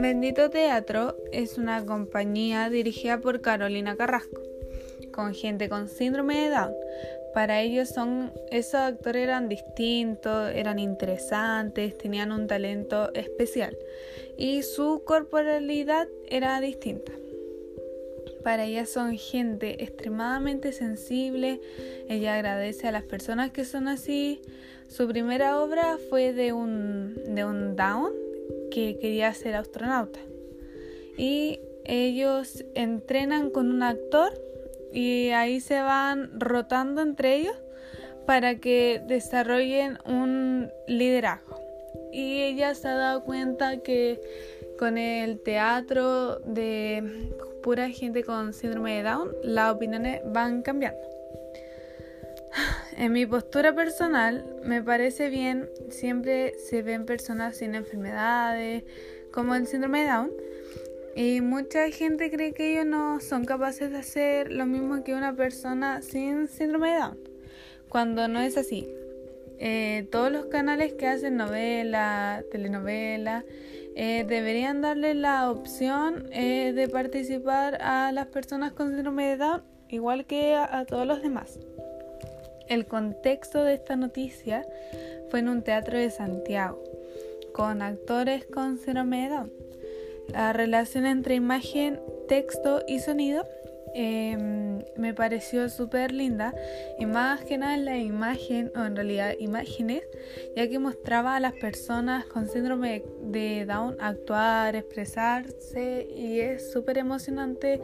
Bendito Teatro es una compañía dirigida por Carolina Carrasco, con gente con síndrome de Down. Para ellos son, esos actores eran distintos, eran interesantes, tenían un talento especial y su corporalidad era distinta. Para ella son gente extremadamente sensible. Ella agradece a las personas que son así. Su primera obra fue de un, de un Down que quería ser astronauta. Y ellos entrenan con un actor y ahí se van rotando entre ellos para que desarrollen un liderazgo. Y ella se ha dado cuenta que con el teatro de pura gente con síndrome de Down, las opiniones van cambiando. En mi postura personal, me parece bien, siempre se ven personas sin enfermedades, como el síndrome de Down, y mucha gente cree que ellos no son capaces de hacer lo mismo que una persona sin síndrome de Down, cuando no es así. Eh, todos los canales que hacen novelas, telenovelas, eh, deberían darle la opción eh, de participar a las personas con síndrome de Down, igual que a todos los demás. El contexto de esta noticia fue en un teatro de Santiago, con actores con síndrome de Down. La relación entre imagen, texto y sonido em, me pareció súper linda y más que nada la imagen, o en realidad imágenes, ya que mostraba a las personas con síndrome de Down actuar, expresarse y es súper emocionante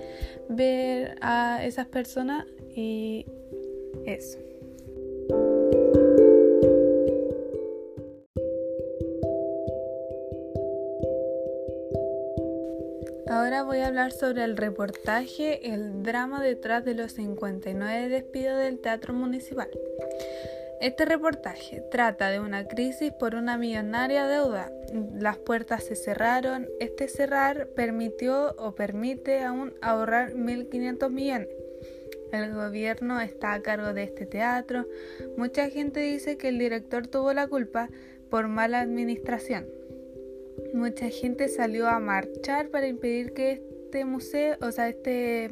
ver a esas personas y eso. Voy a hablar sobre el reportaje El drama detrás de los 59 despidos del Teatro Municipal. Este reportaje trata de una crisis por una millonaria deuda. Las puertas se cerraron. Este cerrar permitió o permite aún ahorrar 1.500 millones. El gobierno está a cargo de este teatro. Mucha gente dice que el director tuvo la culpa por mala administración mucha gente salió a marchar para impedir que este museo, o sea, este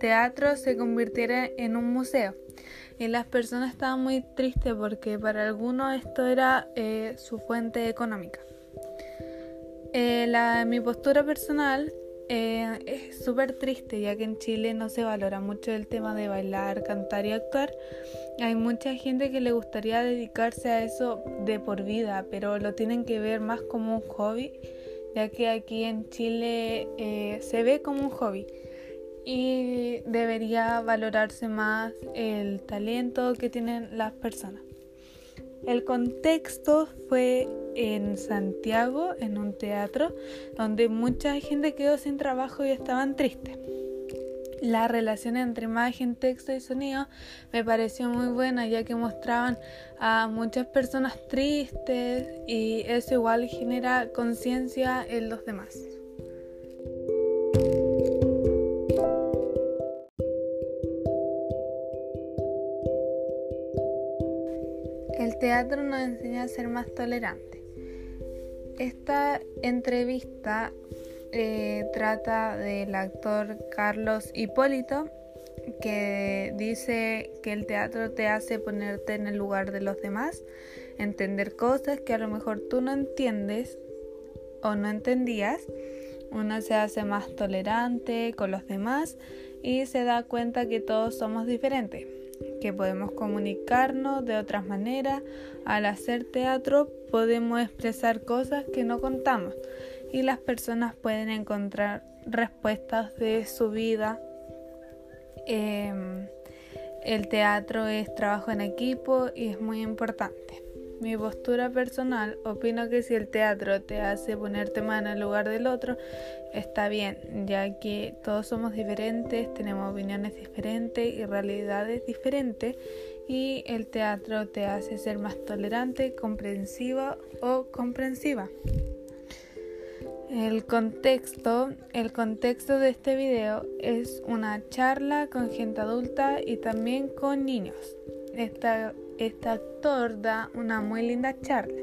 teatro se convirtiera en un museo. Y las personas estaban muy tristes porque para algunos esto era eh, su fuente económica. Eh, la, mi postura personal eh, es súper triste ya que en Chile no se valora mucho el tema de bailar, cantar y actuar. Hay mucha gente que le gustaría dedicarse a eso de por vida, pero lo tienen que ver más como un hobby, ya que aquí en Chile eh, se ve como un hobby y debería valorarse más el talento que tienen las personas. El contexto fue en Santiago, en un teatro, donde mucha gente quedó sin trabajo y estaban tristes. La relación entre imagen, texto y sonido me pareció muy buena ya que mostraban a muchas personas tristes y eso igual genera conciencia en los demás. Teatro nos enseña a ser más tolerantes. Esta entrevista eh, trata del actor Carlos Hipólito que dice que el teatro te hace ponerte en el lugar de los demás, entender cosas que a lo mejor tú no entiendes o no entendías. Uno se hace más tolerante con los demás y se da cuenta que todos somos diferentes que podemos comunicarnos de otras maneras. Al hacer teatro podemos expresar cosas que no contamos y las personas pueden encontrar respuestas de su vida. Em, el teatro es trabajo en equipo y es muy importante. Mi postura personal, opino que si el teatro te hace ponerte más en el lugar del otro, está bien, ya que todos somos diferentes, tenemos opiniones diferentes y realidades diferentes, y el teatro te hace ser más tolerante, comprensiva o comprensiva. El contexto, el contexto de este video es una charla con gente adulta y también con niños. Esta este actor da una muy linda charla.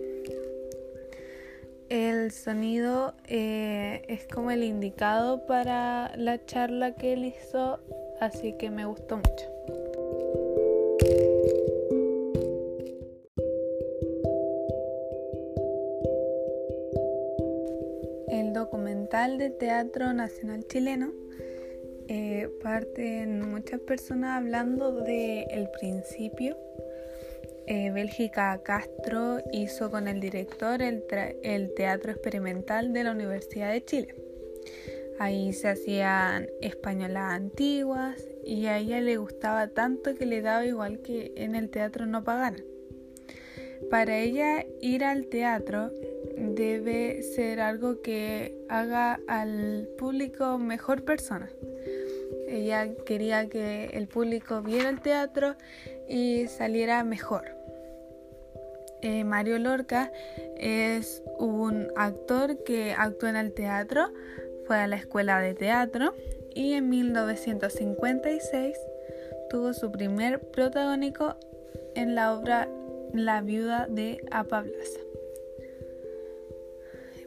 el sonido eh, es como el indicado para la charla que él hizo, así que me gustó mucho. El documental de Teatro Nacional Chileno eh, parten muchas personas hablando del el principio eh, Bélgica Castro hizo con el director el, teatro experimental de la Universidad de Chile. Ahí se hacían españolas antiguas y a ella le gustaba tanto que le daba igual que en el teatro no pagaran. Para ella ir al teatro debe ser algo que haga al público mejor persona. Ella quería que el público viera el teatro y saliera mejor. Eh, Mario Lorca es un actor que actúa en el teatro, fue a la escuela de teatro y en 1956 tuvo su primer protagónico en la obra La viuda de Apablaza.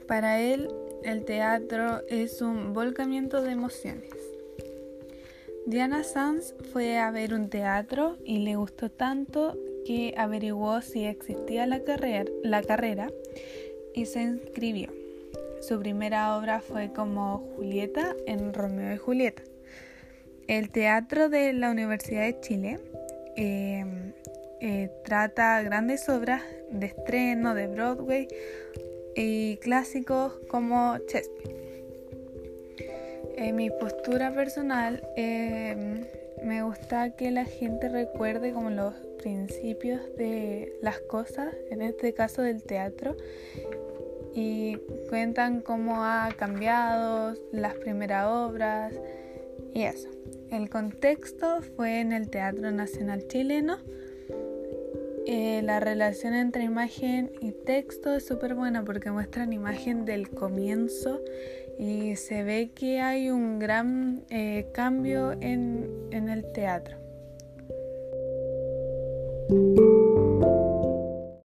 Para él, el teatro es un volcamiento de emociones. Diana Sanz fue a ver un teatro y le gustó tanto que averiguó si existía la carrera, la carrera y se inscribió. Su primera obra fue como Julieta en Romeo y Julieta. El teatro de la Universidad de Chile em, eh, trata grandes obras de estreno de Broadway y clásicos como Shakespeare. En mi postura personal em, me gusta que la gente recuerde como los principios de las cosas, en este caso del teatro, y cuentan cómo ha cambiado las primeras obras y eso. El contexto fue en el Teatro Nacional Chileno. Eh, la relación entre imagen y texto es súper buena porque muestran imagen del comienzo y se ve que hay un gran eh, cambio en, en el teatro.